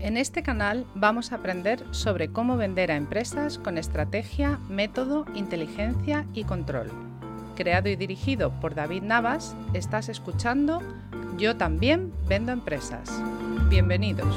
En este canal vamos a aprender sobre cómo vender a empresas con estrategia, método, inteligencia y control. Creado y dirigido por David Navas, estás escuchando Yo también vendo empresas. Bienvenidos.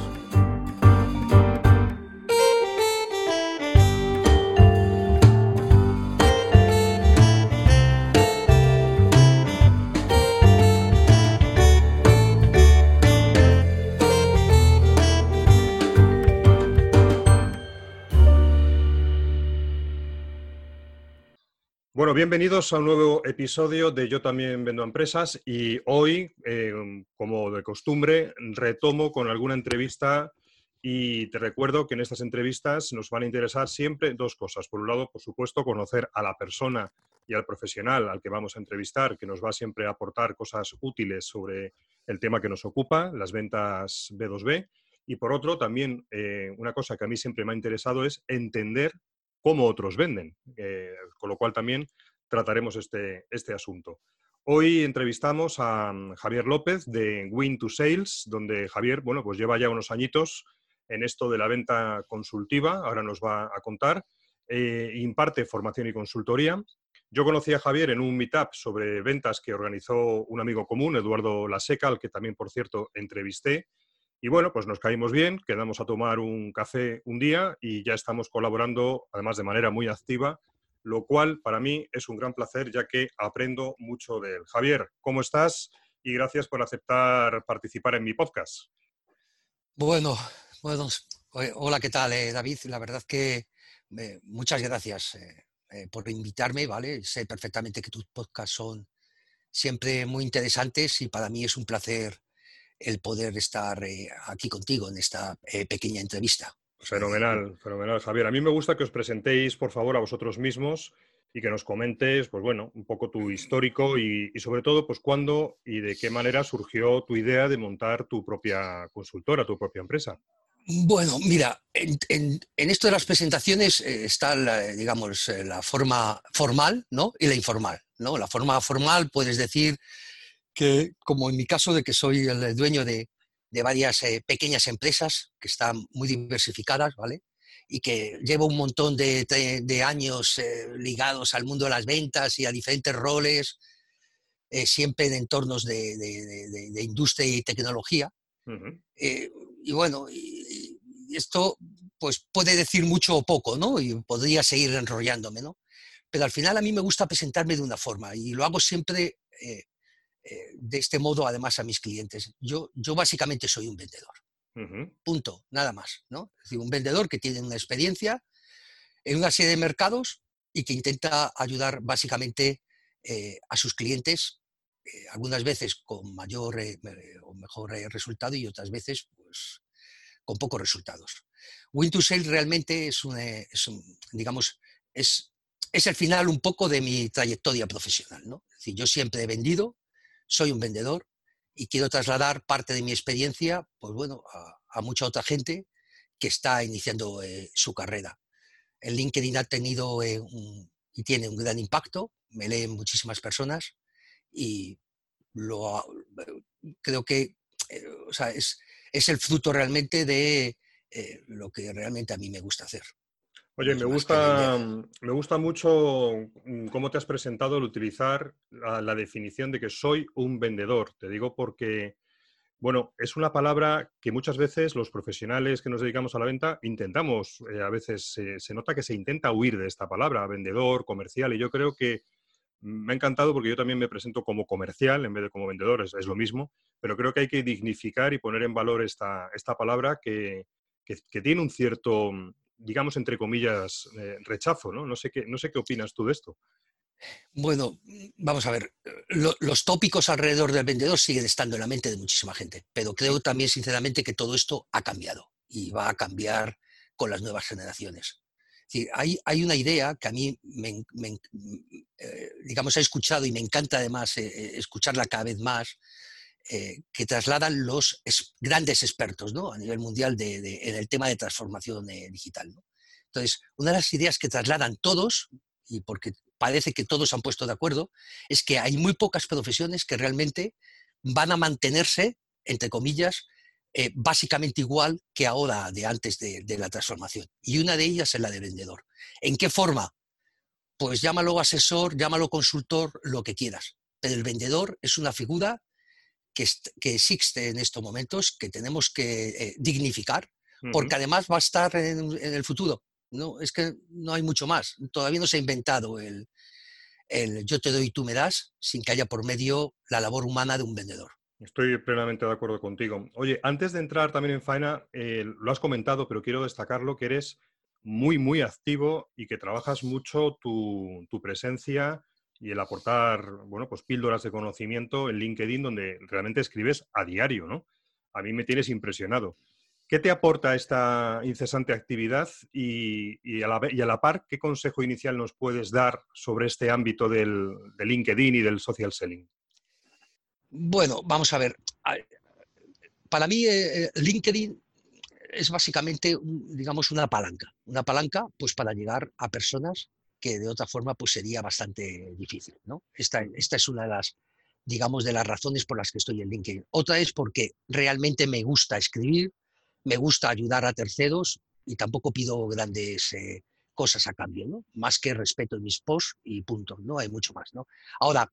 Bueno, bienvenidos a un nuevo episodio de Yo también vendo empresas y hoy, eh, como de costumbre, retomo con alguna entrevista y te recuerdo que en estas entrevistas nos van a interesar siempre dos cosas. Por un lado, por supuesto, conocer a la persona y al profesional al que vamos a entrevistar, que nos va siempre a aportar cosas útiles sobre el tema que nos ocupa, las ventas B2B. Y por otro, también eh, una cosa que a mí siempre me ha interesado es entender cómo otros venden, eh, con lo cual también trataremos este, este asunto. Hoy entrevistamos a mm, Javier López de Win to Sales, donde Javier, bueno, pues lleva ya unos añitos en esto de la venta consultiva, ahora nos va a contar, eh, imparte formación y consultoría. Yo conocí a Javier en un meetup sobre ventas que organizó un amigo común, Eduardo Laseca, al que también, por cierto, entrevisté, y bueno, pues nos caímos bien, quedamos a tomar un café un día y ya estamos colaborando, además de manera muy activa, lo cual para mí es un gran placer ya que aprendo mucho de él. Javier, ¿cómo estás? Y gracias por aceptar participar en mi podcast. Bueno, bueno hola, ¿qué tal, eh, David? La verdad que eh, muchas gracias eh, por invitarme, ¿vale? Sé perfectamente que tus podcasts son siempre muy interesantes y para mí es un placer el poder estar eh, aquí contigo en esta eh, pequeña entrevista. Fenomenal, fenomenal, Javier. A mí me gusta que os presentéis, por favor, a vosotros mismos y que nos comentes, pues bueno, un poco tu histórico y, sobre todo, pues cuándo y de qué manera surgió tu idea de montar tu propia consultora, tu propia empresa. Bueno, mira, en, esto de las presentaciones eh, está, la, digamos, la forma formal ¿no? y la informal. ¿no? La forma formal puedes decir que, como en mi caso de que soy el dueño de, varias eh, pequeñas empresas que están muy diversificadas, ¿vale? Y que llevo un montón de, años eh, ligados al mundo de las ventas y a diferentes roles, eh, siempre en entornos de, industria y tecnología. y bueno, esto pues puede decir mucho o poco, ¿no? Y podría seguir enrollándome, ¿no? Pero al final a mí me gusta presentarme de una forma y lo hago siempre eh, de este modo además a mis clientes. Yo, yo básicamente soy un vendedor. Punto, nada más. ¿no? Es decir, un vendedor que tiene una experiencia en una serie de mercados y que intenta ayudar básicamente eh, a sus clientes, eh, algunas veces con mayor o mejor resultado y otras veces pues, con pocos resultados. Win to Sale realmente es un, digamos, es, es el final un poco de mi trayectoria profesional. ¿no? Es decir, yo siempre he vendido, soy un vendedor y quiero trasladar parte de mi experiencia, pues bueno, a, mucha otra gente que está iniciando eh, su carrera. El LinkedIn ha tenido eh, y tiene un gran impacto, me leen muchísimas personas y lo, creo que eh, es, es, el fruto realmente de lo que realmente a mí me gusta hacer. Oye, me gusta, me gusta mucho mm, cómo te has presentado al utilizar la, definición de que soy un vendedor. Te digo porque, bueno, es una palabra que muchas veces los profesionales que nos dedicamos a la venta intentamos, eh, a veces se nota que se intenta huir de esta palabra, vendedor, comercial, y yo creo que me ha encantado porque yo también me presento como comercial en vez de como vendedor, es, lo mismo, pero creo que hay que dignificar y poner en valor esta, esta palabra que, que tiene un cierto digamos, entre comillas, eh, rechazo, ¿no? No sé, qué, no sé qué opinas tú de esto. Bueno, vamos a ver, los tópicos alrededor del vendedor siguen estando en la mente de muchísima gente, pero creo también sinceramente que todo esto ha cambiado y va a cambiar con las nuevas generaciones. hay, hay, una idea que a mí, me, eh, digamos, he escuchado y me encanta además eh, eh, escucharla cada vez más, que trasladan los grandes expertos ¿no? a nivel mundial de, en el tema de transformación digital. Entonces, una de las ideas que trasladan todos, y porque parece que todos han puesto de acuerdo, es que hay muy pocas profesiones que realmente van a mantenerse, entre comillas, eh, básicamente igual que ahora de antes de, la transformación. Y una de ellas es la de vendedor. ¿En qué forma? Pues llámalo asesor, llámalo consultor, lo que quieras. Pero el vendedor es una figura que, existe en estos momentos, que tenemos que eh, dignificar, porque además va a estar en, el futuro. No, es que no hay mucho más. Todavía no se ha inventado el, el yo te doy y tú me das sin que haya por medio la labor humana de un vendedor. Estoy plenamente de acuerdo contigo. Oye, antes de entrar también en faena, eh, lo has comentado, pero quiero destacarlo, que eres muy, muy activo y que trabajas mucho tu, presencia y el aportar, bueno, pues píldoras de conocimiento en LinkedIn, donde realmente escribes a diario, ¿no? A mí me tienes impresionado. ¿Qué te aporta esta incesante actividad y, a, la, par, qué consejo inicial nos puedes dar sobre este ámbito del, LinkedIn y del social selling? Bueno, vamos a ver. Para mí, eh, eh, LinkedIn es básicamente, digamos, una palanca. Una palanca, pues, para llegar a personas que de otra forma, pues, sería bastante difícil, ¿no? Esta, esta es una de las, digamos, de las razones por las que estoy en LinkedIn. Otra es porque realmente me gusta escribir, me gusta ayudar a terceros y tampoco pido grandes eh, cosas a cambio, ¿no? Más que respeto en mis posts y punto, no hay mucho más, ¿no? Ahora,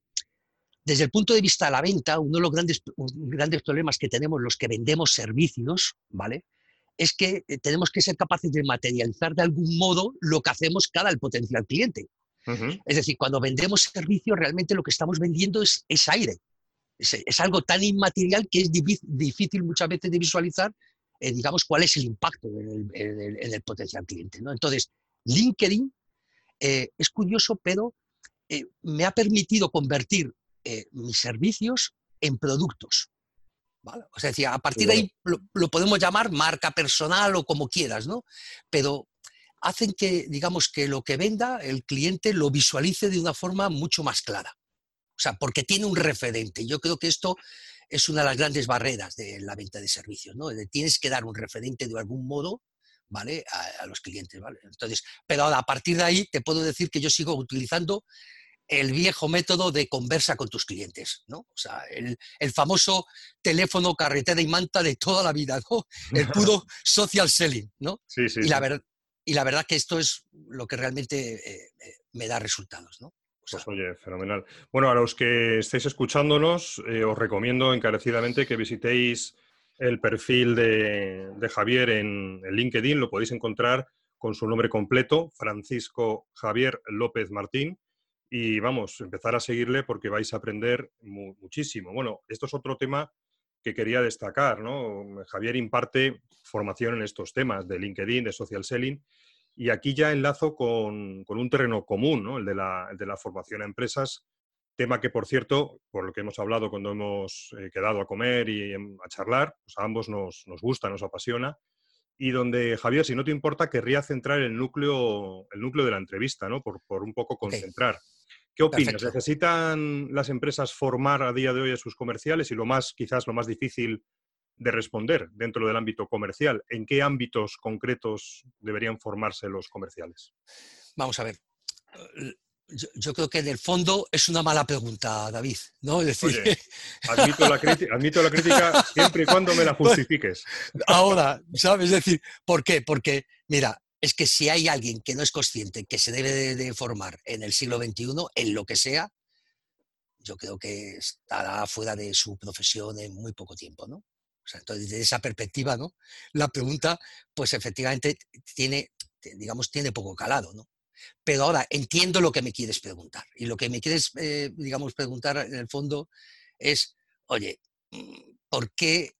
desde el punto de vista de la venta, uno de los grandes, grandes problemas que tenemos los que vendemos servicios, ¿vale? Es que eh, tenemos que ser capaces de materializar de algún modo lo que hacemos cada el potencial cliente. Es decir, cuando vendemos servicios, realmente lo que estamos vendiendo es, aire. Es, algo tan inmaterial que es difícil, muchas veces de visualizar, eh, digamos, cuál es el impacto en el, potencial cliente. ¿no? Entonces, LinkedIn eh, es curioso, pero me ha permitido convertir eh, mis servicios en productos. O sea, a partir de ahí lo, podemos llamar marca personal o como quieras, ¿no? Pero hacen que, digamos, que lo que venda el cliente lo visualice de una forma mucho más clara. O sea, porque tiene un referente. Yo creo que esto es una de las grandes barreras de la venta de servicios, ¿no? tienes que dar un referente de algún modo, ¿vale? A, a, los clientes, ¿vale? Entonces, pero ahora, a partir de ahí te puedo decir que yo sigo utilizando el viejo método de conversa con tus clientes, ¿no? O sea, el, famoso teléfono, carretera y manta de toda la vida, ¿no? El puro social selling, ¿no? Sí, sí. Y, La verdad, y la verdad que esto es lo que realmente eh, eh, me da resultados, ¿no? pues oye, fenomenal. Bueno, a los que estéis escuchándonos, eh, os recomiendo encarecidamente que visitéis el perfil de, Javier en, en LinkedIn, lo podéis encontrar con su nombre completo, Francisco Javier López Martín y vamos, empezar a seguirle porque vais a aprender muchísimo. Bueno, esto es otro tema que quería destacar, ¿no? Javier imparte formación en estos temas de LinkedIn, de social selling, y aquí ya enlazo con, un terreno común. El de, la, de, la, formación a empresas, tema que, por cierto, por lo que hemos hablado cuando hemos eh, quedado a comer y a charlar, pues a ambos nos, nos gusta, nos apasiona, y donde, Javier, si no te importa, querría centrar el núcleo, el núcleo de la entrevista, ¿no? Por, por un poco concentrar. ¿Qué opinas? ¿Necesitan las empresas formar a día de hoy a sus comerciales? Y lo más, quizás lo más difícil de responder dentro del ámbito comercial, ¿en qué ámbitos concretos deberían formarse los comerciales? Vamos a ver. Yo, creo que en el fondo es una mala pregunta, David. ¿no? decir... admito, la admito, la crítica siempre y cuando me la justifiques. Ahora, ¿sabes? Es decir, ¿por qué? Porque, mira, es que si hay alguien que no es consciente que se debe de, formar en el siglo XXI, en lo que sea, yo creo que estará fuera de su profesión en muy poco tiempo, ¿no? O sea, entonces, desde esa perspectiva, ¿no? La pregunta, pues efectivamente tiene, digamos, tiene poco calado, ¿no? Pero ahora entiendo lo que me quieres preguntar. Y lo que me quieres, eh, digamos, preguntar en el fondo es, oye, mm, ¿por qué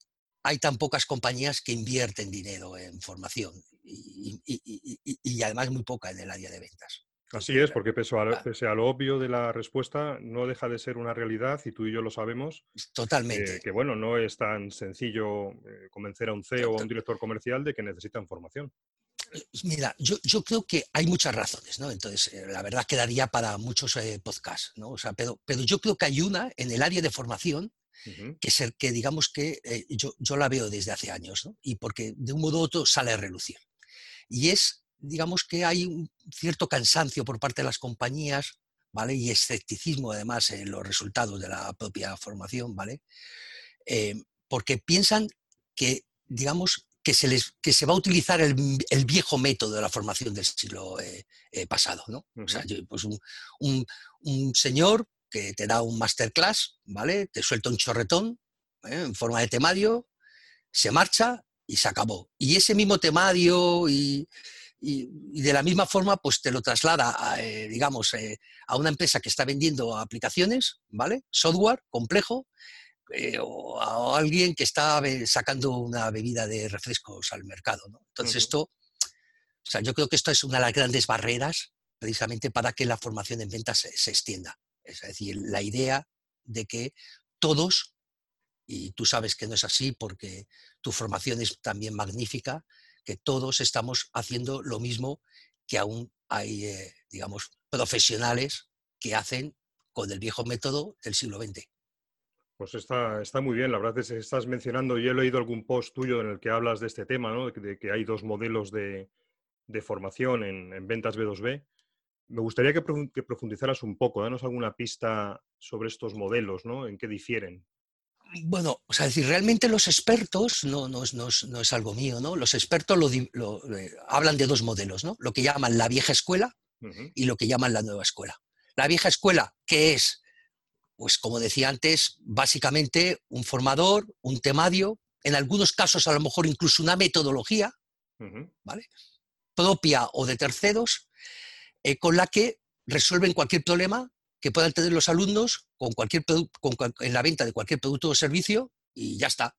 hay tan pocas compañías que invierten dinero en formación? y, además muy poca en el área de ventas. Así es, porque pese a, lo obvio de la respuesta, no deja de ser una realidad y tú y yo lo sabemos. Totalmente. que bueno, no es tan sencillo eh, convencer a un CEO o a un director comercial de que necesitan formación. Mira, yo, creo que hay muchas razones, ¿no? Entonces, eh, la verdad quedaría para muchos eh, podcasts, ¿no? O sea, pero, pero yo creo que hay una en el área de formación que, ser, que digamos que yo, yo, la veo desde hace años, ¿no? Y porque de un modo u otro sale a relucir. Y es digamos que hay un cierto cansancio por parte de las compañías, ¿vale? Y escepticismo además en los resultados de la propia formación, ¿vale? Eh, porque piensan que, digamos, que se, les, que se va a utilizar el, viejo método de la formación del siglo eh, eh, pasado, ¿no? O sea, pues un, un, señor que te da un masterclass, ¿vale? Te suelta un chorretón en forma de temario, se marcha y se acabó. Y ese mismo temario y, y, de la misma forma, pues te lo traslada, a, eh, digamos, eh, a una empresa que está vendiendo aplicaciones, ¿vale? Software complejo, eh, o a alguien que está sacando una bebida de refrescos al mercado, ¿no? Entonces esto, o sea, yo creo que esto es una de las grandes barreras precisamente para que la formación en ventas se, se extienda. Es decir, la idea de que todos, y tú sabes que no es así porque tu formación es también magnífica, que todos estamos haciendo lo mismo que aún hay, eh, digamos, profesionales que hacen con el viejo método del siglo XX. Pues está, está muy bien, la verdad es que estás mencionando, yo he leído algún post tuyo en el que hablas de este tema, ¿no? de, que hay dos modelos de, formación en, ventas B2B. Me gustaría que, que, profundizaras un poco, danos alguna pista sobre estos modelos, ¿no? en qué difieren bueno, o sea, decir, realmente los expertos, no, no, no, no es algo mío, ¿no? Los expertos lo, eh, hablan de dos modelos, ¿no? Lo que llaman la vieja escuela y lo que llaman la nueva escuela. La vieja escuela, ¿qué es? Pues como decía antes, básicamente un formador, un temario, en algunos casos a lo mejor incluso una metodología, ¿vale? Propia o de terceros, eh, con la que resuelven cualquier problema que puedan tener los alumnos con cualquier en la venta de cualquier producto o servicio y ya está.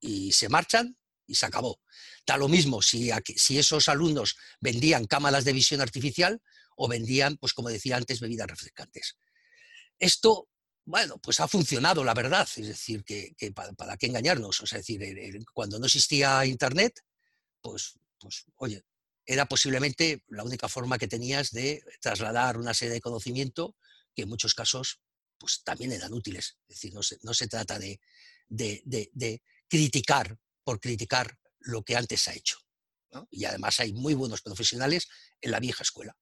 Y se marchan y se acabó. Da lo mismo si, si esos alumnos vendían cámaras de visión artificial o vendían, pues como decía antes, bebidas refrescantes. Esto, bueno, pues ha funcionado, la verdad. Es decir, que, para, qué engañarnos. O sea, decir, cuando no existía Internet, pues, pues, oye, era posiblemente la única forma que tenías de trasladar una serie de conocimiento que en muchos casos pues, también eran útiles. Es decir, no se, no se trata de, de, criticar por criticar lo que antes se ha hecho. Y además hay muy buenos profesionales en la vieja escuela.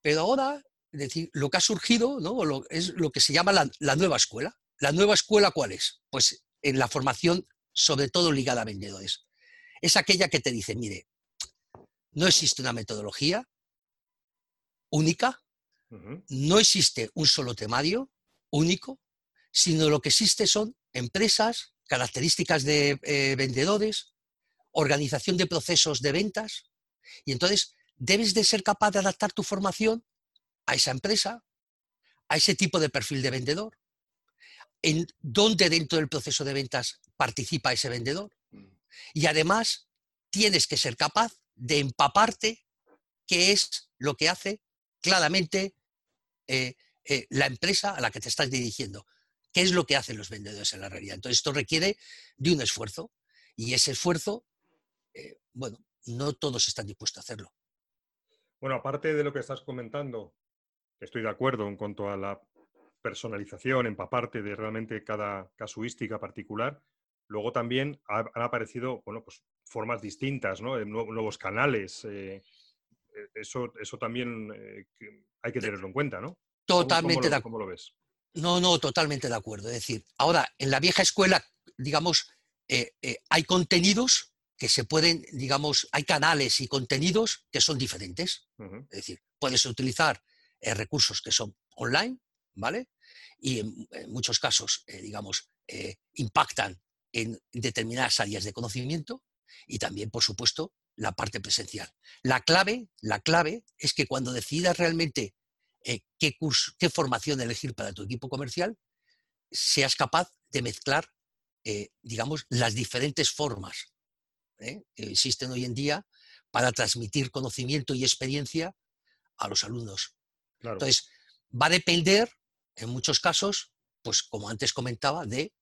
Pero ahora, es decir, lo que ha surgido ¿no? es lo que se llama la, la, nueva escuela. ¿La nueva escuela cuál es? Pues en la formación, sobre todo ligada a vendedores. Es aquella que te dice, mire, no existe una metodología única, no existe un solo temario único, sino lo que existe son empresas, características de eh, vendedores, organización de procesos de ventas, y entonces debes de ser capaz de adaptar tu formación a esa empresa, a ese tipo de perfil de vendedor, en dónde dentro del proceso de ventas participa ese vendedor. Mm. Y además tienes que ser capaz de empaparte qué es lo que hace claramente eh, eh, la empresa a la que te estás dirigiendo. ¿Qué es lo que hacen los vendedores en la realidad? Entonces, esto requiere de un esfuerzo y ese esfuerzo, eh, bueno, no todos están dispuestos a hacerlo. Bueno, aparte de lo que estás comentando, estoy de acuerdo en cuanto a la personalización, empaparte de realmente cada casuística particular, luego también han aparecido bueno, pues, formas distintas, ¿no? nuevos canales. eso, eso también hay que tenerlo en cuenta, ¿no? Totalmente de acuerdo. ¿Cómo lo ves? No, no, totalmente de acuerdo. Es decir, ahora, en la vieja escuela, digamos, eh, eh, hay contenidos que se pueden, digamos, hay canales y contenidos que son diferentes. Es decir, puedes utilizar eh, recursos que son online, ¿vale? Y en, muchos casos, digamos, impactan en determinadas áreas de conocimiento y también, por supuesto, la parte presencial. La clave, la clave es que cuando decidas realmente eh, qué, curso, qué formación elegir para tu equipo comercial, seas capaz de mezclar, eh, digamos, las diferentes formas ¿eh? que existen hoy en día para transmitir conocimiento y experiencia a los alumnos. Entonces, va a depender, en muchos casos, pues como antes comentaba, de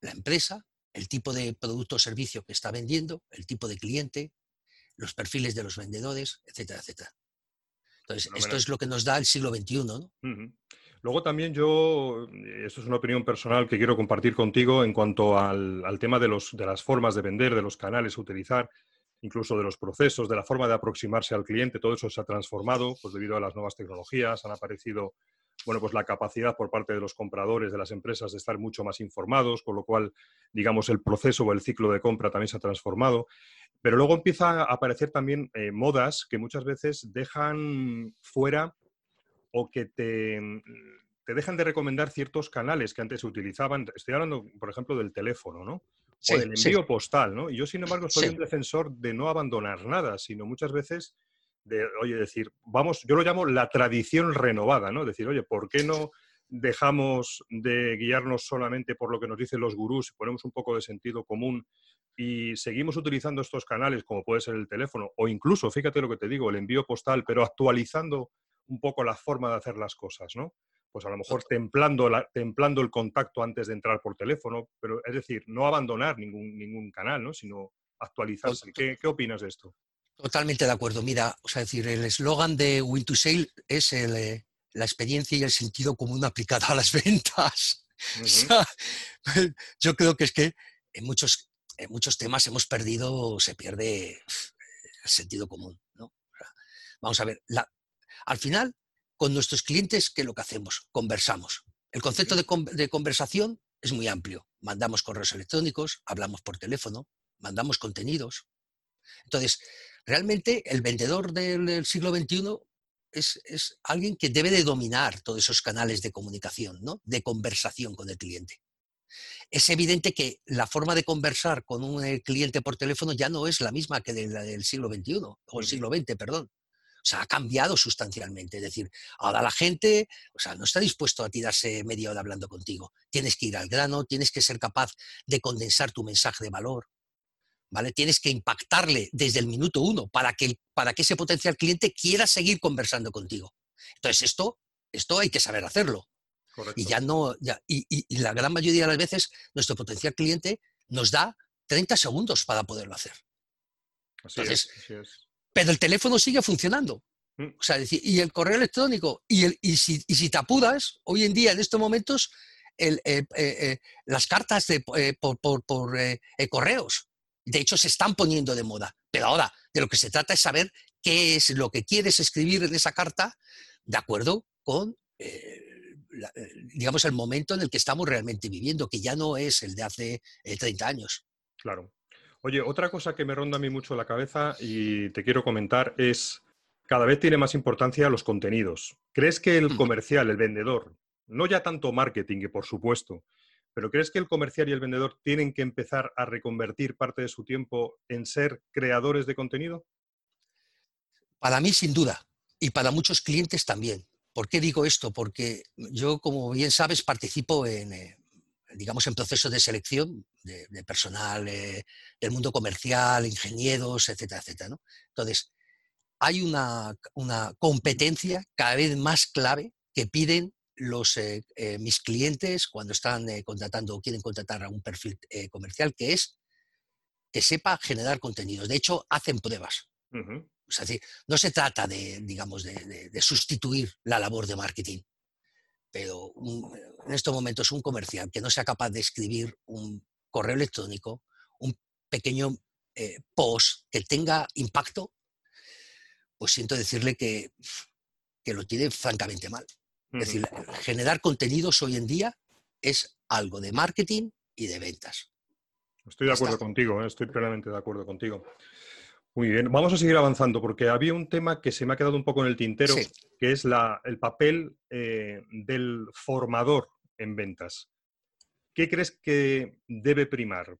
la empresa, el tipo de producto o servicio que está vendiendo, el tipo de cliente, los perfiles de los vendedores, etcétera, etcétera. Entonces, esto es lo que nos da el siglo XXI. ¿no? Luego también yo, esto es una opinión personal que quiero compartir contigo en cuanto al, tema de, los, de las formas de vender, de los canales a utilizar, incluso de los procesos, de la forma de aproximarse al cliente, todo eso se ha transformado pues debido a las nuevas tecnologías, han aparecido bueno, pues la capacidad por parte de los compradores de las empresas de estar mucho más informados, con lo cual, digamos, el proceso o el ciclo de compra también se ha transformado. Pero luego empieza a aparecer también eh, modas que muchas veces dejan fuera o que te, te dejan de recomendar ciertos canales que antes se utilizaban. Estoy hablando, por ejemplo, del teléfono, ¿no? O del envío postal, ¿no? Y yo, sin embargo, soy un defensor de no abandonar nada, sino muchas veces de, oye, decir, vamos, yo lo llamo la tradición renovada, ¿no? Decir, oye, ¿por qué no dejamos de guiarnos solamente por lo que nos dicen los gurús, ponemos un poco de sentido común y seguimos utilizando estos canales, como puede ser el teléfono, o incluso, fíjate lo que te digo, el envío postal, pero actualizando un poco la forma de hacer las cosas, ¿no? Pues a lo mejor templando, templando el contacto antes de entrar por teléfono, pero es decir, no abandonar ningún, ningún canal, ¿no? Sino actualizarse. ¿Qué, ¿Qué opinas de esto? Totalmente de acuerdo. Mira, o sea, decir, el eslogan de Win to Sale es eh, la experiencia y el sentido común aplicado a las ventas. yo creo que es que en muchos, en muchos temas hemos perdido, se pierde el sentido común. Vamos a ver, al final, con nuestros clientes, ¿qué es lo que hacemos? Conversamos. El concepto de, de conversación es muy amplio. Mandamos correos electrónicos, hablamos por teléfono, mandamos contenidos. Entonces, realmente el vendedor del, siglo XXI es, alguien que debe de dominar todos esos canales de comunicación, ¿no? de conversación con el cliente. Es evidente que la forma de conversar con un eh, cliente por teléfono ya no es la misma que la del siglo XXI, o el siglo XX, perdón. Sea, ha cambiado sustancialmente. Es decir, ahora la gente, o sea, no está dispuesto a tirarse media hora hablando contigo. Tienes que ir al grano, tienes que ser capaz de condensar tu mensaje de valor. ¿vale? Tienes que impactarle desde el minuto uno para que, para que ese potencial cliente quiera seguir conversando contigo. Entonces, esto, esto hay que saber hacerlo. Y ya no, ya, y, la gran mayoría de las veces nuestro potencial cliente nos da 30 segundos para poderlo hacer. Pero el teléfono sigue funcionando. Mm. O sea, y el correo electrónico, y, el, y, si, y si te apuras, hoy en día, en estos momentos, el, eh, eh, las cartas de, eh, por, por, por correos de hecho, se están poniendo de moda. Pero ahora, de lo que se trata es saber qué es lo que quieres escribir en esa carta de acuerdo con, eh, eh, digamos, el momento en el que estamos realmente viviendo, que ya no es el de hace 30 eh, años. Claro. Oye, otra cosa que me ronda a mí mucho la cabeza y te quiero comentar es, cada vez tiene más importancia los contenidos. ¿Crees que el mm. comercial, el vendedor, no ya tanto marketing, que por supuesto, pero ¿crees que el comercial y el vendedor tienen que empezar a reconvertir parte de su tiempo en ser creadores de contenido? Para mí, sin duda, y para muchos clientes también. ¿Por qué digo esto? Porque yo, como bien sabes, participo en, eh, digamos, en procesos de selección de, personal eh, del mundo comercial, ingenieros, etcétera, etcétera. Entonces, hay una, una competencia cada vez más clave que piden los, eh, eh, mis clientes cuando están eh, contratando o quieren contratar a un perfil comercial, que es que sepa generar contenidos. De hecho, hacen pruebas. Es decir, no se trata de, digamos, de, sustituir la labor de marketing, pero en estos momentos un comercial que no sea capaz de escribir un correo electrónico, un pequeño post que tenga impacto, pues siento decirle que, que lo tiene francamente mal. Es decir, generar contenidos hoy en día es algo de marketing y de ventas. Estoy de acuerdo contigo, ¿eh? estoy plenamente de acuerdo contigo. Muy bien, vamos a seguir avanzando porque había un tema que se me ha quedado un poco en el tintero, que es el papel eh, del formador en ventas. ¿Qué crees que debe primar?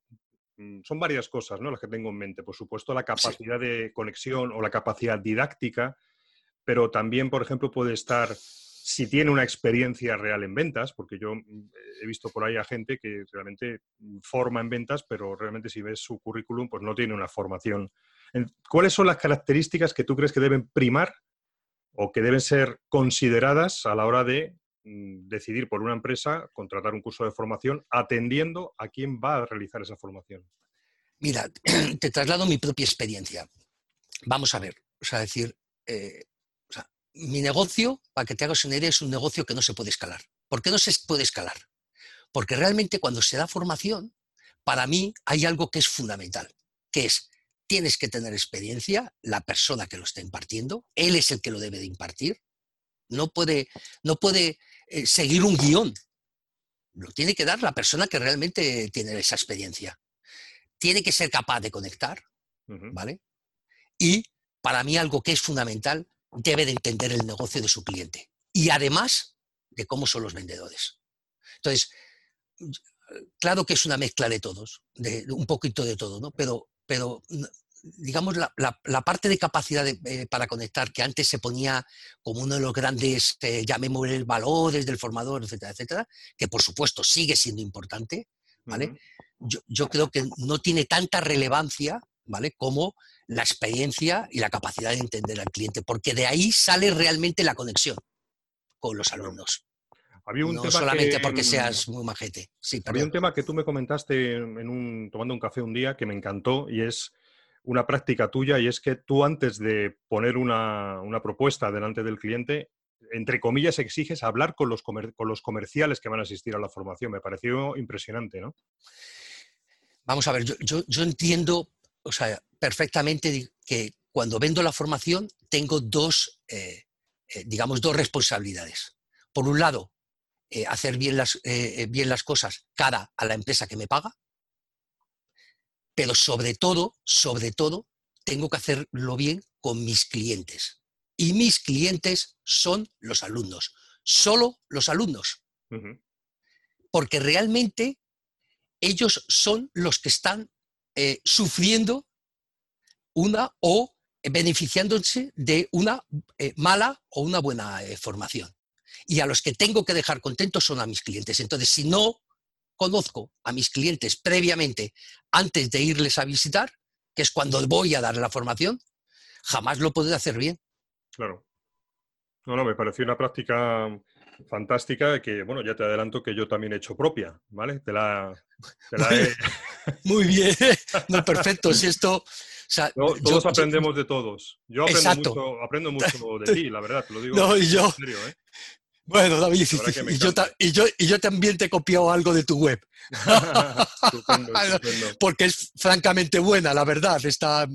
Mm, son varias cosas ¿no? las que tengo en mente. Por supuesto, la capacidad de conexión o la capacidad didáctica, pero también, por ejemplo, puede estar si tiene una experiencia real en ventas, porque yo mm, he visto por ahí a gente que realmente forma en ventas, pero realmente si ves su currículum, pues no tiene una formación. ¿Cuáles son las características que tú crees que deben primar o que deben ser consideradas a la hora de decidir por una empresa contratar un curso de formación atendiendo a quién va a realizar esa formación? Mira, te traslado mi propia experiencia. Vamos a ver, o sea, decir, eh, mi negocio, para que te hagas una idea, es un negocio que no se puede escalar. ¿Por qué no se puede escalar? Porque realmente cuando se da formación, para mí hay algo que es fundamental, que es, tienes que tener experiencia, la persona que lo está impartiendo, él es el que lo debe de impartir, no puede, no puede eh, seguir un guion, lo tiene que dar la persona que realmente tiene esa experiencia. Tiene que ser capaz de conectar, ¿vale? Y para mí algo que es fundamental, debe de entender el negocio de su cliente y además de cómo son los vendedores. Entonces, claro que es una mezcla de todos, de, un poquito de todo, ¿no? Pero, pero digamos, la, parte de capacidad eh, para conectar, que antes se ponía como uno de los grandes, eh, llamémosle, valores del formador, etcétera, etcétera, que por supuesto sigue siendo importante, ¿vale? yo, yo, creo que no tiene tanta relevancia, ¿vale? Como la experiencia y la capacidad de entender al cliente, porque de ahí sale realmente la conexión con los alumnos. Había un no tema solamente que, porque mm, seas muy majete. Sí, Había un tema que tú me comentaste en un, tomando un café un día que me encantó y es una práctica tuya y es que tú antes de poner una, una propuesta delante del cliente, entre comillas, exiges hablar con los, con los comerciales que van a asistir a la formación. Me pareció impresionante, ¿no? Vamos a ver, yo, yo- entiendo o sea, perfectamente que cuando vendo la formación tengo dos, eh, eh, digamos, dos responsabilidades. Por un lado, eh, hacer bien las, bien las cosas cara a la empresa que me paga, pero sobre todo, sobre todo, tengo que hacerlo bien con mis clientes. Y mis clientes son los alumnos, solo los alumnos, porque realmente ellos son los que están eh, sufriendo una o beneficiándose de una eh, mala o una buena eh, formación. Y a los que tengo que dejar contentos son a mis clientes. Entonces, si no conozco a mis clientes previamente antes de irles a visitar, que es cuando voy a dar la formación, jamás lo podré hacer bien. Claro. No, no, me pareció una práctica fantástica que, bueno, ya te adelanto que yo también he hecho propia, ¿vale? Te la, te la he- Muy bien, no, perfecto. Si esto, o sea, No, yo- todos yo- aprendemos de todos. Yo aprendo Exacto. mucho, aprendo mucho de ti, la verdad, te lo digo No, y en yo- serio, ¿eh? Bueno, David, y yo, ta- encanta. y, yo, y yo también te he copiado algo de tu web, estupendo, estupendo. porque es francamente buena, la verdad, está,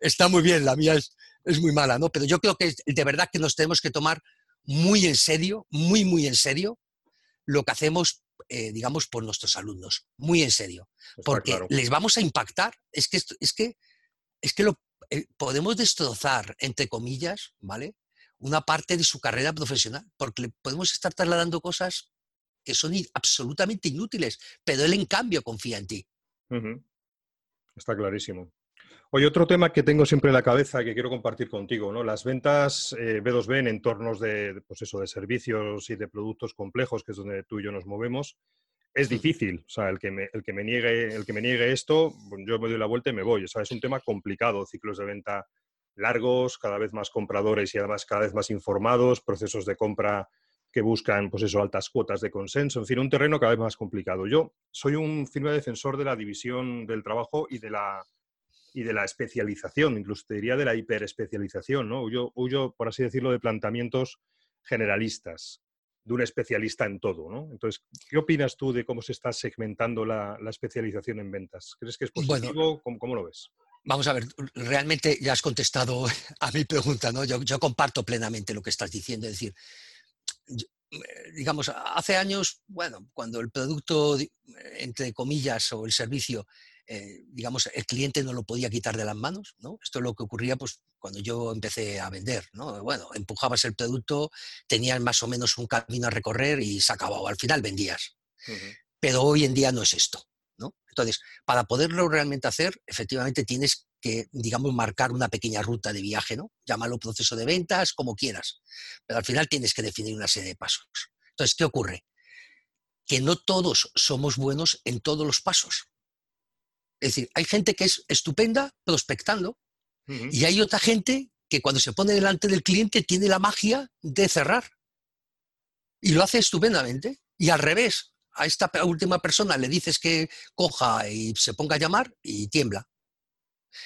está muy bien, la mía es, es muy mala, ¿no? Pero yo creo que de verdad que nos tenemos que tomar muy en serio, muy, muy en serio, lo que hacemos, eh, digamos, por nuestros alumnos, muy en serio, Está porque claro. les vamos a impactar, es que, es que, es que lo, eh, podemos destrozar, entre comillas, ¿vale? Una parte de su carrera profesional, porque le podemos estar trasladando cosas que son absolutamente inútiles, pero él en cambio confía en ti. Está clarísimo. Oye, otro tema que tengo siempre en la cabeza que quiero compartir contigo, ¿no? Las ventas eh, B2B en entornos de, pues eso, de servicios y de productos complejos, que es donde tú y yo nos movemos, es difícil. O sea, el que me, el que me, niegue, el que me niegue esto, yo me doy la vuelta y me voy. O sea, es un tema complicado, ciclos de venta largos, cada vez más compradores y además cada vez más informados, procesos de compra que buscan, pues eso, altas cuotas de consenso, en fin, un terreno cada vez más complicado. Yo soy un firme defensor de la división del trabajo y de la, y de la especialización, incluso te diría de la hiperespecialización, ¿no? Huyo, huyo, por así decirlo, de planteamientos generalistas, de un especialista en todo, ¿no? Entonces, ¿qué opinas tú de cómo se está segmentando la, la especialización en ventas? ¿Crees que es Bueno. positivo? ¿Cómo, cómo lo ves? Vamos a ver, realmente ya has contestado a mi pregunta, ¿no? Yo, yo comparto plenamente lo que estás diciendo, es decir, yo- eh, digamos, hace años, bueno, cuando el producto, entre comillas, o el servicio, eh, digamos, el cliente no lo podía quitar de las manos, ¿no? Esto es lo que ocurría, pues, cuando yo empecé a vender, ¿no? Bueno, empujabas el producto, tenías más o menos un camino a recorrer y se acababa, al final vendías pero hoy en día no es esto. Entonces, para poderlo realmente hacer, efectivamente tienes que, digamos, marcar una pequeña ruta de viaje, ¿no? Llámalo proceso de ventas, como quieras, pero al final tienes que definir una serie de pasos. Entonces, ¿qué ocurre? Que no todos somos buenos en todos los pasos. Es decir, hay gente que es estupenda prospectando y hay otra gente que cuando se pone delante del cliente tiene la magia de cerrar. Y lo hace estupendamente. Y al revés, a esta última persona le dices que coja y se ponga a llamar y tiembla.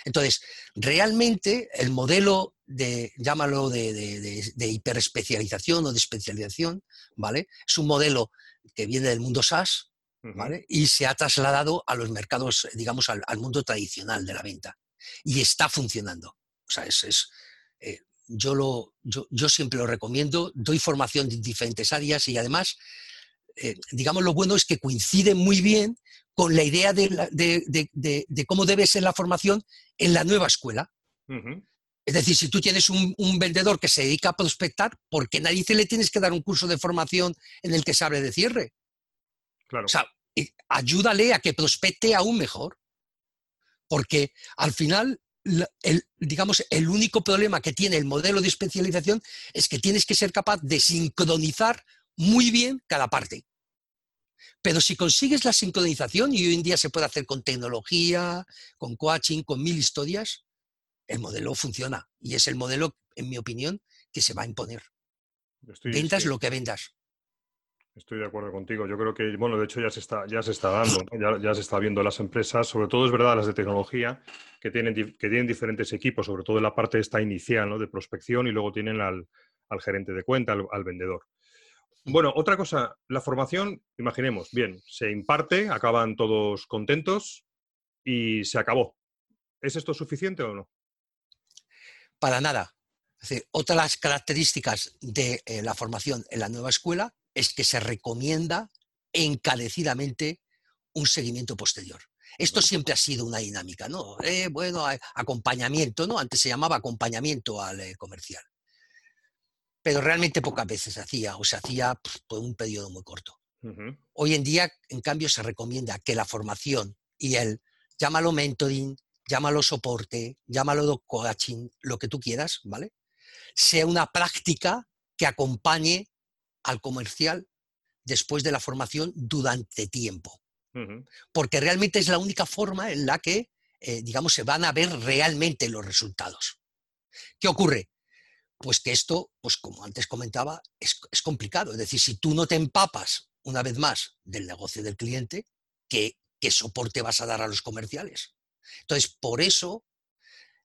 Entonces, realmente el modelo de, llámalo de, hiperespecialización o de especialización, ¿vale? Es un modelo que viene del mundo SaaS, ¿vale? Y se ha trasladado a los mercados, digamos, al, mundo tradicional de la venta. Y está funcionando. O sea, es, eh, yo, lo, yo, yo, siempre lo recomiendo, doy formación en diferentes áreas y además, eh, digamos, lo bueno es que coincide muy bien con la idea de, cómo debe ser la formación en la nueva escuela. Es decir, si tú tienes un, vendedor que se dedica a prospectar, ¿por qué nadie le tienes que dar un curso de formación en el que se hable de cierre? Claro. O sea, ayúdale a que prospecte aún mejor. Porque al final, el, digamos, el único problema que tiene el modelo de especialización es que tienes que ser capaz de sincronizar muy bien cada parte. Pero si consigues la sincronización, y hoy en día se puede hacer con tecnología, con coaching, con mil historias, el modelo funciona. Y es el modelo, en mi opinión, que se va a imponer. ventas lo que vendas. Estoy de acuerdo contigo. Yo creo que, bueno, de hecho ya se está, ya se está dando, ya, se está viendo las empresas, sobre todo es verdad las de tecnología, que tienen, que tienen diferentes equipos, sobre todo en la parte esta inicial, ¿no? De prospección y luego tienen al, gerente de cuenta, al vendedor. Bueno, otra cosa, la formación, imaginemos, bien, se imparte, acaban todos contentos y se acabó. ¿Es esto suficiente o no? Para nada. otra de las características de eh, la formación en la nueva escuela es que se recomienda encarecidamente un seguimiento posterior. Esto siempre ha sido una dinámica, ¿no? Eh, bueno, acompañamiento, ¿no? Antes se llamaba acompañamiento al eh, comercial pero realmente pocas veces se hacía o se hacía por un periodo muy corto. Hoy en día, en cambio, se recomienda que la formación y el, llámalo mentoring, llámalo soporte, llámalo coaching, lo que tú quieras, ¿vale? Sea una práctica que acompañe al comercial después de la formación durante tiempo. Porque realmente es la única forma en la que, eh, digamos, se van a ver realmente los resultados. ¿Qué ocurre? Pues que esto, pues como antes comentaba, es, complicado. Es decir, si tú no te empapas una vez más del negocio del cliente, ¿qué, soporte vas a dar a los comerciales? Entonces, por eso,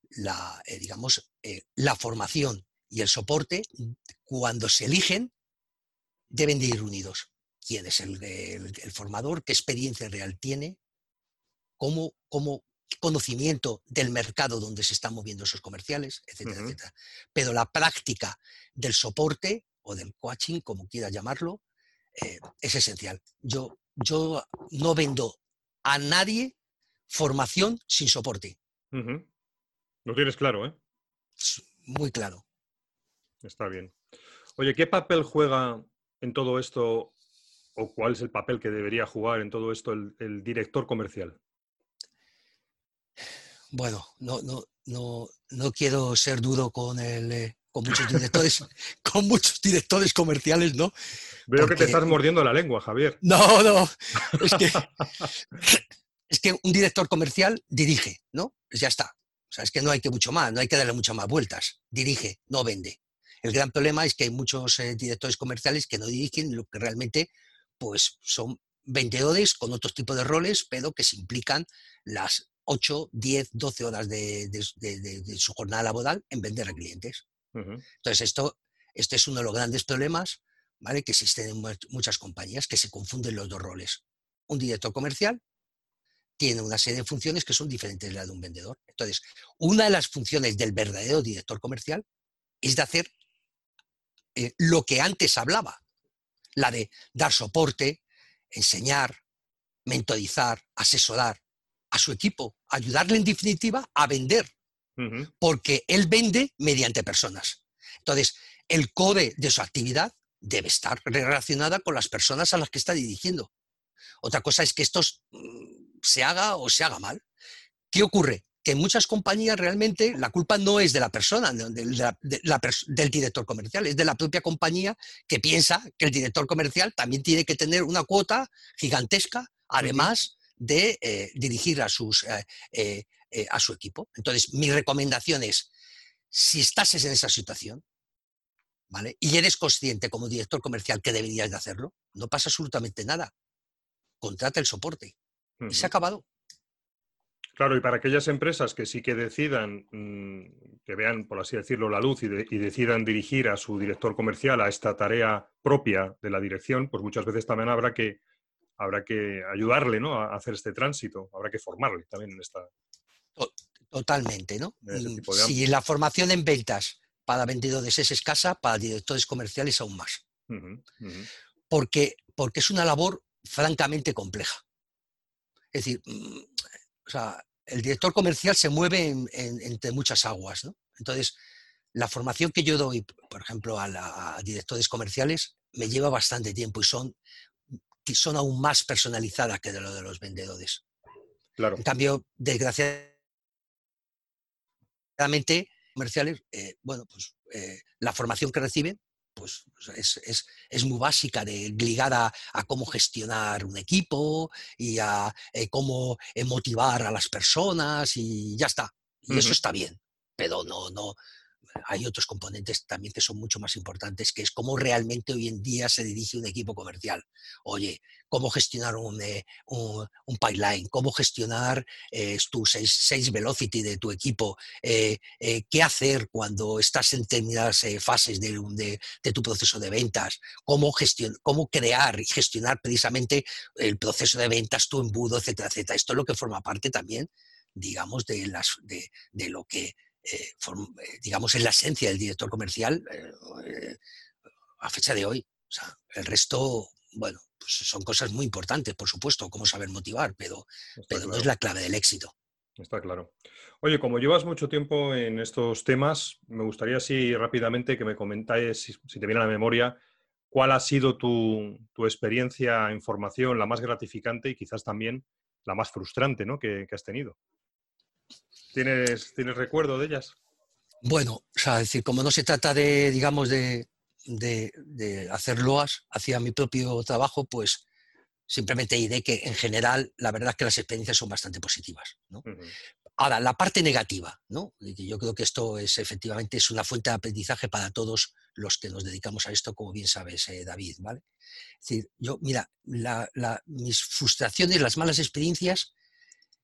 la, eh, digamos, eh, la formación y el soporte, cuando se eligen, deben de ir unidos. ¿Quién es el, el formador? ¿Qué experiencia real tiene? ¿Cómo, cómo, conocimiento del mercado donde se están moviendo esos comerciales, etcétera, etcétera. Pero la práctica del soporte o del coaching, como quieras llamarlo, eh, es esencial. Yo, yo no vendo a nadie formación sin soporte. Lo tienes claro, ¿eh? Muy claro. Está bien. Oye, ¿qué papel juega en todo esto o cuál es el papel que debería jugar en todo esto el director comercial? Bueno, no, no, no, no quiero ser duro con el, eh, con muchos directores, con muchos directores comerciales, ¿no? Veo que te estás mordiendo la lengua, Javier. No, no. Es que, es que un director comercial dirige, ¿no? Pues ya está. O sea, es que no hay que mucho más, no hay que darle muchas más vueltas. Dirige, no vende. El gran problema es que hay muchos eh, directores comerciales que no dirigen, lo que realmente pues, son vendedores con otros tipos de roles, pero que se implican las 8, 10, 12 horas de, su jornada laboral en vender a clientes. Entonces, esto, este es uno de los grandes problemas ¿vale? que existen en muchas compañías, que se confunden los dos roles. Un director comercial tiene una serie de funciones que son diferentes de las de un vendedor. Entonces, una de las funciones del verdadero director comercial es de hacer eh, lo que antes hablaba, la de dar soporte, enseñar, mentorizar, asesorar, a su equipo, ayudarle en definitiva a vender, porque él vende mediante personas. Entonces, el core de su actividad debe estar relacionada con las personas a las que está dirigiendo. Otra cosa es que esto mm, se haga o se haga mal. ¿Qué ocurre? Que en muchas compañías realmente la culpa no es de la persona, del director comercial, es de la propia compañía que piensa que el director comercial también tiene que tener una cuota gigantesca, además de eh, dirigir a, sus, eh, eh, a su equipo. Entonces, mi recomendación es, si estás en esa situación, ¿vale? Y eres consciente como director comercial que deberías de hacerlo, no pasa absolutamente nada. Contrata el soporte. Y se ha acabado. Claro, y para aquellas empresas que sí que decidan, mm, que vean, por así decirlo, la luz y, decidan dirigir a su director comercial a esta tarea propia de la dirección, pues muchas veces también habrá que, habrá que ayudarle ¿no? a hacer este tránsito, habrá que formarle también en esta. Totalmente, ¿no? Si la formación en ventas para vendedores es escasa, para directores comerciales aún más. Porque, porque es una labor francamente compleja. Es decir, mm, o sea, el director comercial se mueve entre muchas aguas. ¿no? Entonces, la formación que yo doy, por ejemplo, a, directores comerciales, me lleva bastante tiempo y son, son aún más personalizadas que de lo de los vendedores. Claro. En cambio, desgraciadamente, comerciales, eh, bueno, pues eh, la formación que reciben pues es, muy básica, de, ligada a cómo gestionar un equipo y a eh, cómo motivar a las personas y ya está. Y eso está bien, pero no, no, hay otros componentes también que son mucho más importantes, que es cómo realmente hoy en día se dirige un equipo comercial. Oye, cómo gestionar un, eh, pipeline, cómo gestionar eh, tu sales, velocity de tu equipo, eh, qué hacer cuando estás en determinadas fases de, tu proceso de ventas, cómo, cómo crear y gestionar precisamente el proceso de ventas, tu embudo, etcétera, etcétera. Esto es lo que forma parte también, digamos, de, las, de lo que eh, eh, digamos, es la esencia del director comercial eh, a fecha de hoy. el resto, bueno, pues son cosas muy importantes, por supuesto, como saber motivar, pero, pero no es la clave del éxito. Está claro. Oye, como llevas mucho tiempo en estos temas, me gustaría así rápidamente que me comentáis, si, te viene a la memoria, cuál ha sido tu, experiencia en formación, la más gratificante y quizás también la más frustrante ¿no? que has tenido. ¿Tienes, ¿Tienes recuerdo de ellas? Bueno, o sea, decir, como no se trata de, digamos, de, hacer loas hacia mi propio trabajo, pues simplemente diré que en general la verdad es que las experiencias son bastante positivas. Ahora, la parte negativa, ¿no? yo creo que esto es efectivamente es una fuente de aprendizaje para todos los que nos dedicamos a esto, como bien sabes, eh, David, ¿vale? Es decir, yo, mira, mis frustraciones, las malas experiencias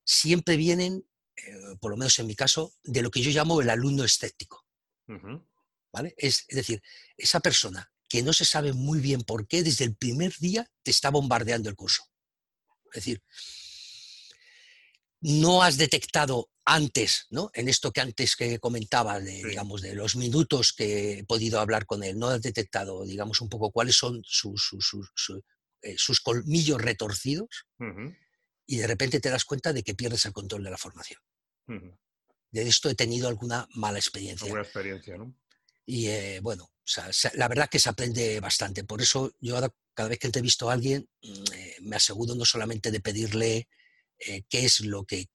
siempre vienen eh, por lo menos en mi caso, de lo que yo llamo el alumno escéptico. ¿Vale? Es, decir, esa persona que no se sabe muy bien por qué desde el primer día te está bombardeando el curso. Es decir, no has detectado antes, ¿no? En esto que antes que comentaba, de, digamos, de los minutos que he podido hablar con él, no has detectado, digamos, un poco cuáles son sus, sus, eh, colmillos retorcidos y de repente te das cuenta de que pierdes el control de la formación. De esto he tenido alguna mala experiencia. Buena experiencia, ¿no? Y eh, bueno, la verdad que se aprende bastante. Por eso yo ahora, cada vez que entrevisto a alguien, mm, eh, me aseguro no solamente de pedirle eh, qué es lo que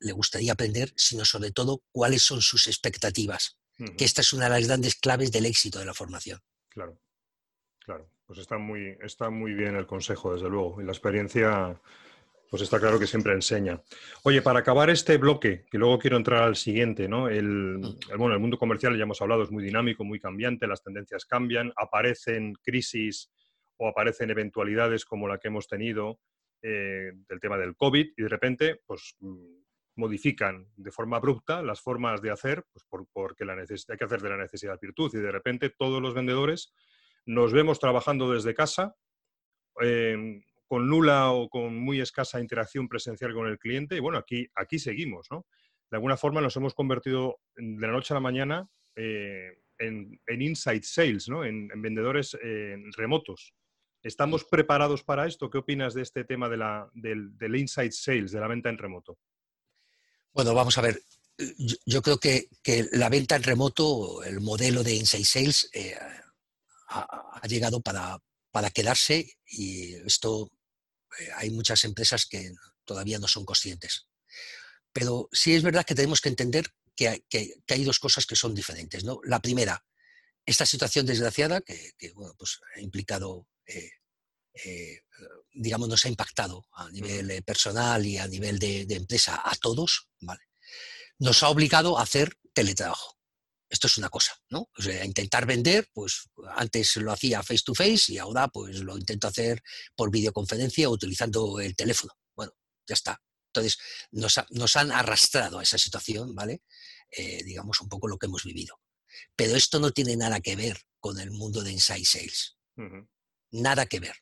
le gustaría aprender, sino sobre todo cuáles son sus expectativas. Que esta es una de las grandes claves del éxito de la formación. Claro, claro. Pues está muy, está muy bien el consejo, desde luego. Y la experiencia pues está claro que siempre enseña. Oye, para acabar este bloque, que luego quiero entrar al siguiente, ¿no? El, bueno, el mundo comercial, ya hemos hablado, es muy dinámico, muy cambiante, las tendencias cambian, aparecen crisis o aparecen eventualidades como la que hemos tenido eh, del tema del COVID y de repente, pues mm, modifican de forma abrupta las formas de hacer, pues porque la hay que hacer de la necesidad virtud y de repente todos los vendedores nos vemos trabajando desde casa. Eh, con nula o con muy escasa interacción presencial con el cliente. Y bueno, aquí, aquí seguimos, ¿no? De alguna forma nos hemos convertido de la noche a la mañana eh, en, inside sales, ¿no? En, vendedores eh, remotos. ¿Estamos preparados para esto? ¿Qué opinas de este tema de la, del, inside sales, de la venta en remoto? Bueno, vamos a ver. Yo, creo que, la venta en remoto, el modelo de inside sales, eh, ha, ha, llegado para, para quedarse y esto eh, hay muchas empresas que todavía no son conscientes. Pero sí es verdad que tenemos que entender que hay, dos cosas que son diferentes. ¿no? La primera, esta situación desgraciada que, pues ha implicado, eh, eh, digamos, nos ha impactado a nivel personal y a nivel de, empresa a todos, ¿vale? nos ha obligado a hacer teletrabajo. Esto es una cosa, ¿no? O sea, intentar vender, pues antes lo hacía face to face y ahora pues lo intento hacer por videoconferencia utilizando el teléfono. Bueno, ya está. Entonces, nos, han arrastrado a esa situación, ¿vale? Eh, digamos un poco lo que hemos vivido. Pero esto no tiene nada que ver con el mundo de Inside Sales. Nada que ver.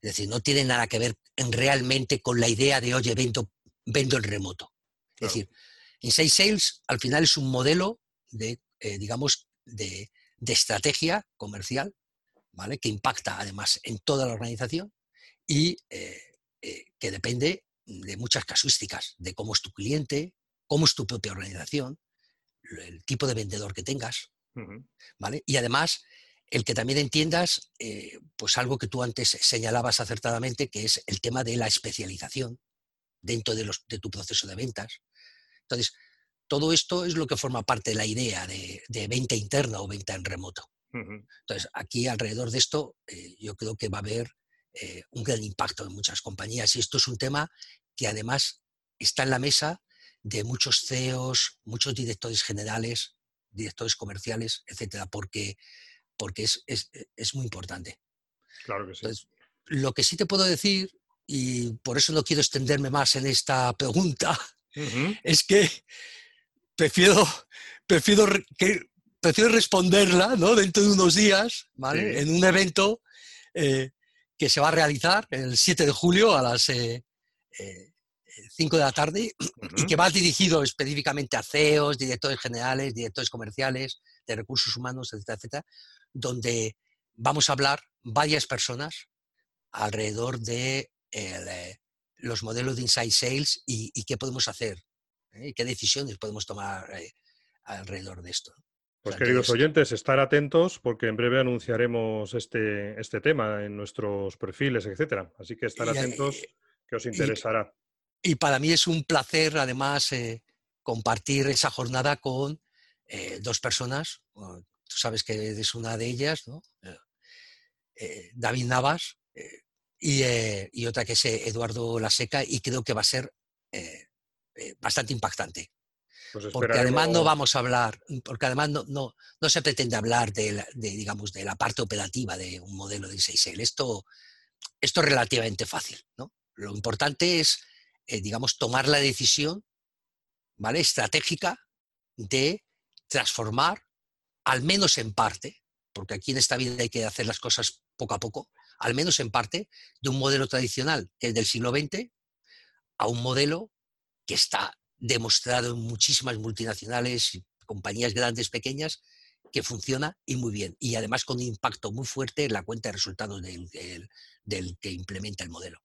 Es decir, no tiene nada que ver en realmente con la idea de, oye, vendo, vendo en remoto. Es decir, Inside Sales al final es un modelo de, eh, digamos, de, estrategia comercial, ¿vale? Que impacta además en toda la organización y eh, eh, que depende de muchas casuísticas, de cómo es tu cliente, cómo es tu propia organización, el tipo de vendedor que tengas, ¿vale? Y además, el que también entiendas, pues algo que tú antes señalabas acertadamente, que es el tema de la especialización dentro de, los, de tu proceso de ventas. Entonces, todo esto es lo que forma parte de la idea de, venta interna o venta en remoto. Entonces, aquí alrededor de esto, eh, yo creo que va a haber eh, un gran impacto en muchas compañías. Y esto es un tema que además está en la mesa de muchos CEOs, muchos directores generales, directores comerciales, etcétera, porque, porque es, es, muy importante. Claro que sí. lo que sí te puedo decir, y por eso no quiero extenderme más en esta pregunta, es que prefiero, prefiero, que, prefiero responderla ¿no? dentro de unos días, ¿vale? En un evento eh, que se va a realizar el 7 de julio a las 5 eh, eh, de la tarde y que va dirigido específicamente a CEOs, directores generales, directores comerciales, de recursos humanos, etcétera, etcétera, donde vamos a hablar varias personas alrededor de los modelos de Inside Sales y qué podemos hacer ¿eh? y qué decisiones podemos tomar eh, alrededor de esto. Pues queridos oyentes, estar atentos porque en breve anunciaremos este, este tema en nuestros perfiles, etcétera. Así que estar atentos que os interesará. Y, para mí es un placer, además, eh, compartir esa jornada con dos personas. tú sabes que es una de ellas, ¿no? David Navas y, y, otra que es Eduardo Laseca, y creo que va a ser eh, bastante impactante. Pues porque además no vamos a hablar, porque además no, no, no se pretende hablar de, la, digamos, de la parte operativa de un modelo de 6L. Esto, esto es relativamente fácil. ¿no? Lo importante es, eh, digamos, tomar la decisión ¿vale? estratégica de transformar, al menos en parte, porque aquí en esta vida hay que hacer las cosas poco a poco, al menos en parte, de un modelo tradicional que es del siglo XX a un modelo que está demostrado en muchísimas multinacionales, compañías grandes, pequeñas, que funciona y muy bien. Y además con un impacto muy fuerte en la cuenta de resultados del, que implementa el modelo.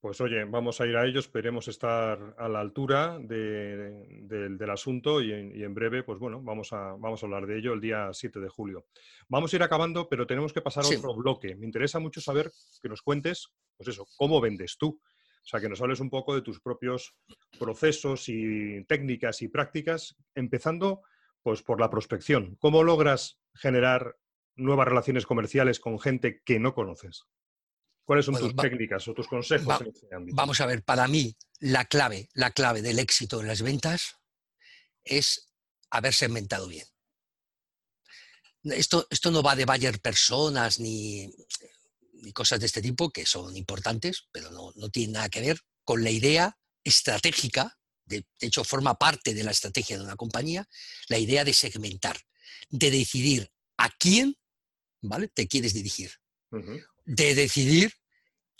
Pues oye, vamos a ir a ello, esperemos estar a la altura del asunto y en, breve, pues bueno, vamos a, vamos a hablar de ello el día 7 de julio. Vamos a ir acabando, pero tenemos que pasar a otro bloque. Me interesa mucho saber que nos cuentes, pues eso, cómo vendes tú. O sea, que nos hables un poco de tus propios procesos y técnicas y prácticas, empezando pues, por la prospección. ¿Cómo logras generar nuevas relaciones comerciales con gente que no conoces? ¿Cuáles son tus técnicas o tus consejos en este ámbito? Vamos a ver, para mí la clave, la clave del éxito en las ventas es haber segmentado bien. Esto, esto no va de Bayer personas ni y cosas de este tipo que son importantes, pero no, no tienen nada que ver con la idea estratégica, de, hecho forma parte de la estrategia de una compañía, la idea de segmentar, de decidir a quién ¿vale? te quieres dirigir, de decidir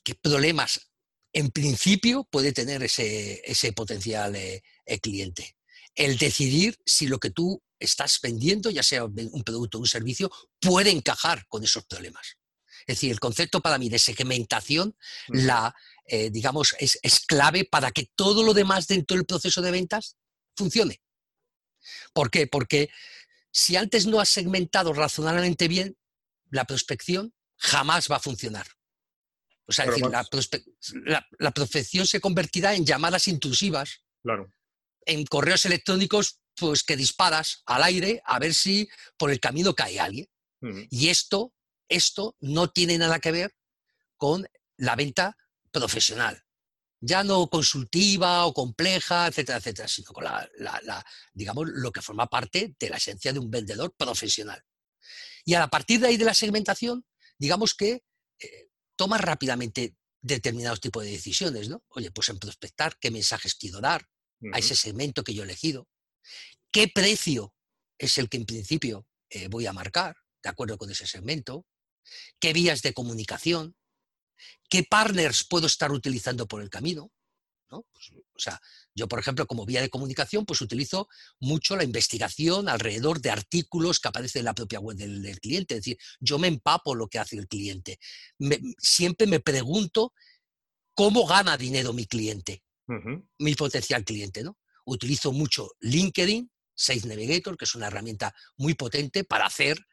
qué problemas en principio puede tener ese, ese potencial eh, cliente. El decidir si lo que tú estás vendiendo, ya sea un producto o un servicio, puede encajar con esos problemas. Es decir, el concepto para mí de segmentación, la, eh, digamos, es, clave para que todo lo demás dentro del proceso de ventas funcione. ¿Por qué? Porque si antes no has segmentado razonablemente bien, la prospección jamás va a funcionar. O sea, decir, la, prospección se convertirá en llamadas intrusivas, claro. en correos electrónicos pues, que disparas al aire a ver si por el camino cae alguien. Y esto esto no tiene nada que ver con la venta profesional. ya no consultiva o compleja, etcétera, etcétera, sino con la, digamos, lo que forma parte de la esencia de un vendedor profesional. Y a partir de ahí de la segmentación, digamos que eh, toma rápidamente determinados tipos de decisiones, ¿no? Oye, pues en prospectar, qué mensajes quiero dar a ese segmento que yo he elegido, qué precio es el que en principio eh, voy a marcar, de acuerdo con ese segmento, qué vías de comunicación, qué partners puedo estar utilizando por el camino. ¿no? Pues, o sea, yo, por ejemplo, como vía de comunicación, pues utilizo mucho la investigación alrededor de artículos que aparecen en la propia web del, cliente. Es decir, yo me empapo lo que hace el cliente. siempre me pregunto cómo gana dinero mi cliente, mi potencial cliente. ¿no? Utilizo mucho LinkedIn, Sales Navigator, que es una herramienta muy potente para hacer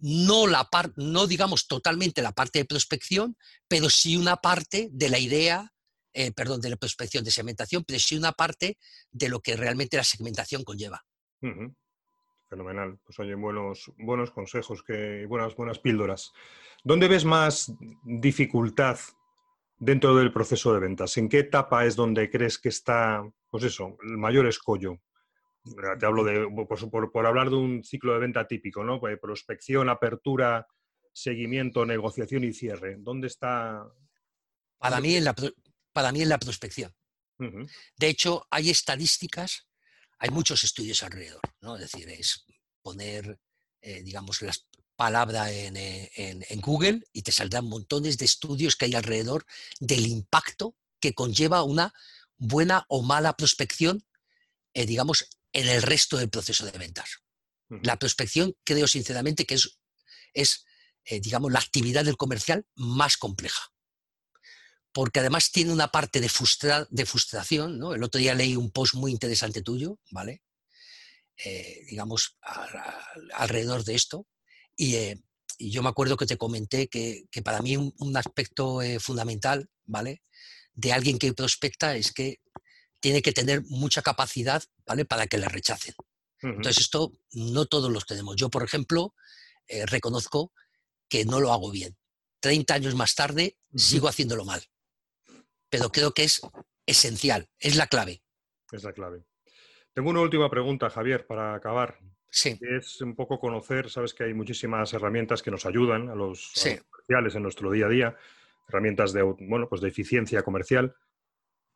no, la no digamos totalmente la parte de prospección, pero sí una parte de la idea, eh, perdón, de la prospección, de segmentación, pero sí una parte de lo que realmente la segmentación conlleva. Fenomenal. Pues oye, buenos, buenos consejos, que, buenas, buenas píldoras. ¿Dónde ves más dificultad dentro del proceso de ventas? ¿En qué etapa es donde crees que está, pues eso, el mayor escollo? Te hablo de, por, hablar de un ciclo de venta típico, ¿no? Pues prospección, apertura, seguimiento, negociación y cierre. ¿Dónde está? Para mí en la, para mí en la prospección. De hecho, hay estadísticas, hay muchos estudios alrededor, ¿no? Es decir, es poner, eh, digamos, las palabras eh, en, Google y te saldrán montones de estudios que hay alrededor del impacto que conlleva una buena o mala prospección, eh, digamos, en el resto del proceso de ventas. La prospección creo sinceramente que es, es eh, digamos, la actividad del comercial más compleja. Porque además tiene una parte de, de frustración. ¿no? El otro día leí un post muy interesante tuyo, ¿vale? Eh, digamos, alrededor de esto. Eh, y, yo me acuerdo que te comenté que, para mí un, un aspecto fundamental, ¿vale? De alguien que prospecta es que tiene que tener mucha capacidad ¿vale? para que le rechacen. Entonces, esto no todos los tenemos. Yo, por ejemplo, eh, reconozco que no lo hago bien. 30 años más tarde sigo haciéndolo mal. Pero creo que es esencial, es la clave. Es la clave. Tengo una última pregunta, Javier, para acabar. Sí. Es un poco conocer, sabes que hay muchísimas herramientas que nos ayudan a los, comerciales en nuestro día a día, herramientas de, bueno, pues de eficiencia comercial.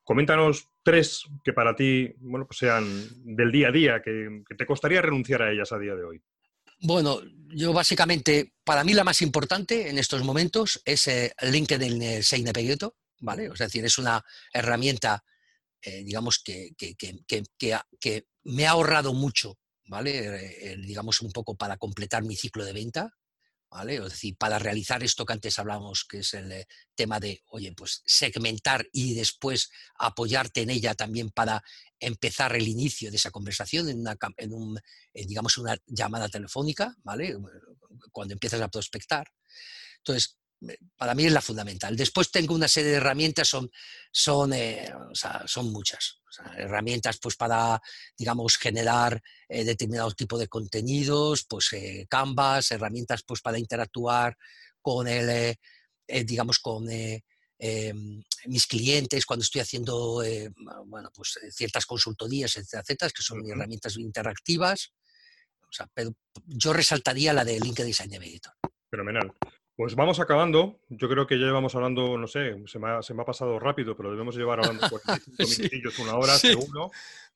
Coméntanos tres que para ti bueno, pues sean del día a día, que, te costaría renunciar a ellas a día de hoy. Bueno, yo básicamente, para mí la más importante en estos momentos es eh, LinkedIn eh, Seine ¿vale? Es decir, es una herramienta, eh, digamos, que, que, me ha ahorrado mucho, ¿vale? digamos, un poco para completar mi ciclo de venta, es decir, para realizar esto que antes hablábamos, que es el eh, tema de, oye, pues segmentar y después apoyarte en ella también para empezar el inicio de esa conversación en una, digamos, una llamada telefónica, ¿vale? Cuando empiezas a prospectar. Entonces, para mí es la fundamental. Después tengo una serie de herramientas, son, son, eh, son muchas. herramientas pues, para, digamos, generar eh, determinados tipos de contenidos, pues eh, Canvas, herramientas pues, para interactuar con el, digamos, con em, mis clientes cuando estoy haciendo bueno, pues, ciertas consultorías, etcétera, etcétera, que son herramientas interactivas. pero yo resaltaría la de LinkedIn Design Editor. Fenomenal. Pues vamos acabando. Yo creo que ya llevamos hablando, no sé, se me ha, se me ha pasado rápido, pero debemos llevar hablando 45 minutillos, una hora, seguro.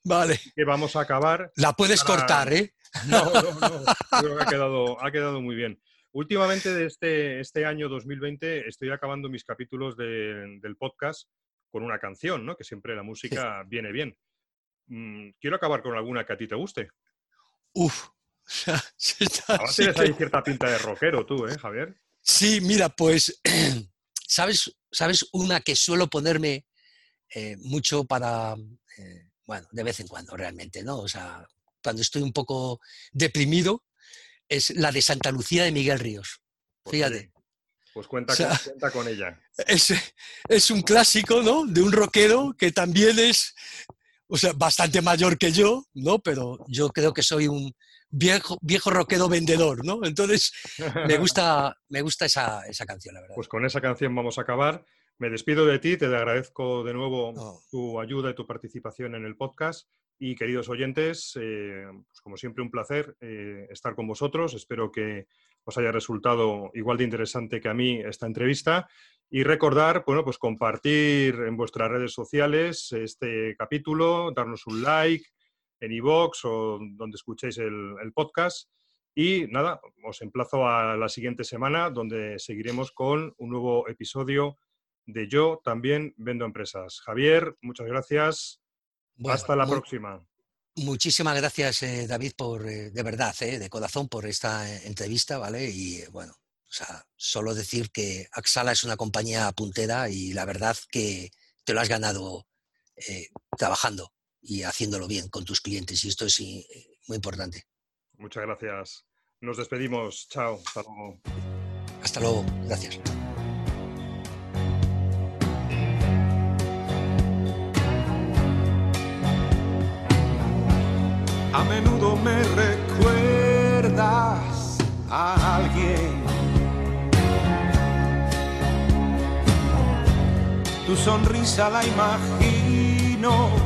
Vale. Que vamos a acabar. La puedes cortar, ¿eh? No, no, no. creo que ha quedado, ha quedado muy bien. Últimamente de este, este año 2020 estoy acabando mis capítulos del podcast con una canción, ¿no? Que siempre la música viene bien. Mm, quiero acabar con alguna que a ti te guste. Uf. Ahora tienes ahí cierta pinta de rockero tú, ¿eh, Javier? Sí, mira, pues, ¿sabes, ¿sabes una que suelo ponerme eh, mucho para, eh, bueno, de vez en cuando realmente, ¿no? O sea, cuando estoy un poco deprimido, es la de Santa Lucía de Miguel Ríos. Pues Fíjate. Pues cuenta, con, ella. Es, es, un clásico, ¿no? De un rockero que también es, o sea, bastante mayor que yo, ¿no? Pero yo creo que soy un, viejo, viejo rockero vendedor, ¿no? Entonces, me gusta, me gusta esa, esa canción, la verdad. Pues con esa canción vamos a acabar. Me despido de ti, te agradezco de nuevo tu ayuda y tu participación en el podcast. Y queridos oyentes, eh, pues como siempre un placer eh, estar con vosotros. Espero que os haya resultado igual de interesante que a mí esta entrevista. Y recordar, bueno, pues compartir en vuestras redes sociales este capítulo, darnos un like en iVoox o donde escuchéis el, el podcast. Y nada, os emplazo a la siguiente semana donde seguiremos con un nuevo episodio de Yo también vendo empresas. Javier, muchas gracias. Hasta la próxima. Muchísimas gracias, eh, David, por eh, de verdad, eh, de corazón, por esta entrevista, ¿vale? Y bueno, o sea, solo decir que Axala es una compañía puntera y la verdad que te lo has ganado trabajando y haciéndolo bien con tus clientes. Y esto es muy importante. Muchas gracias. Nos despedimos. Chao. Hasta luego. Hasta luego. Gracias. A menudo me recuerdas a alguien. Tu sonrisa la imagino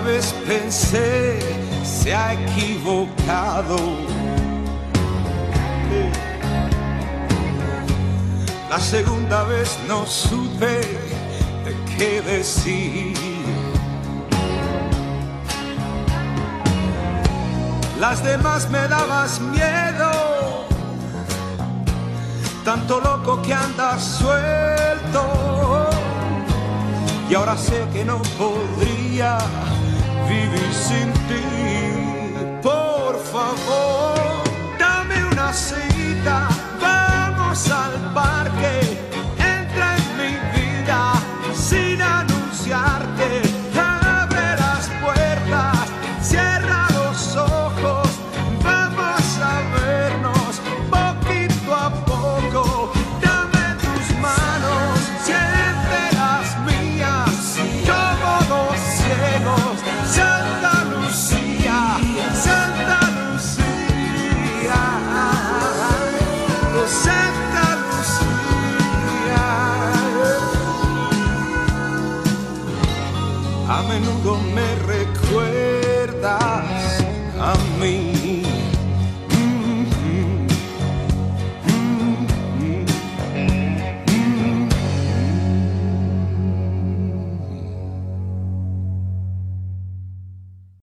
vez pensé se ha equivocado. La segunda vez no supe de qué decir. Las demás me dabas miedo, tanto loco que andas suelto. Y ahora sé que no podría vivir sin ti. Por favor, dame una cita, vamos al parque, entra en mi vida sin anunciarte.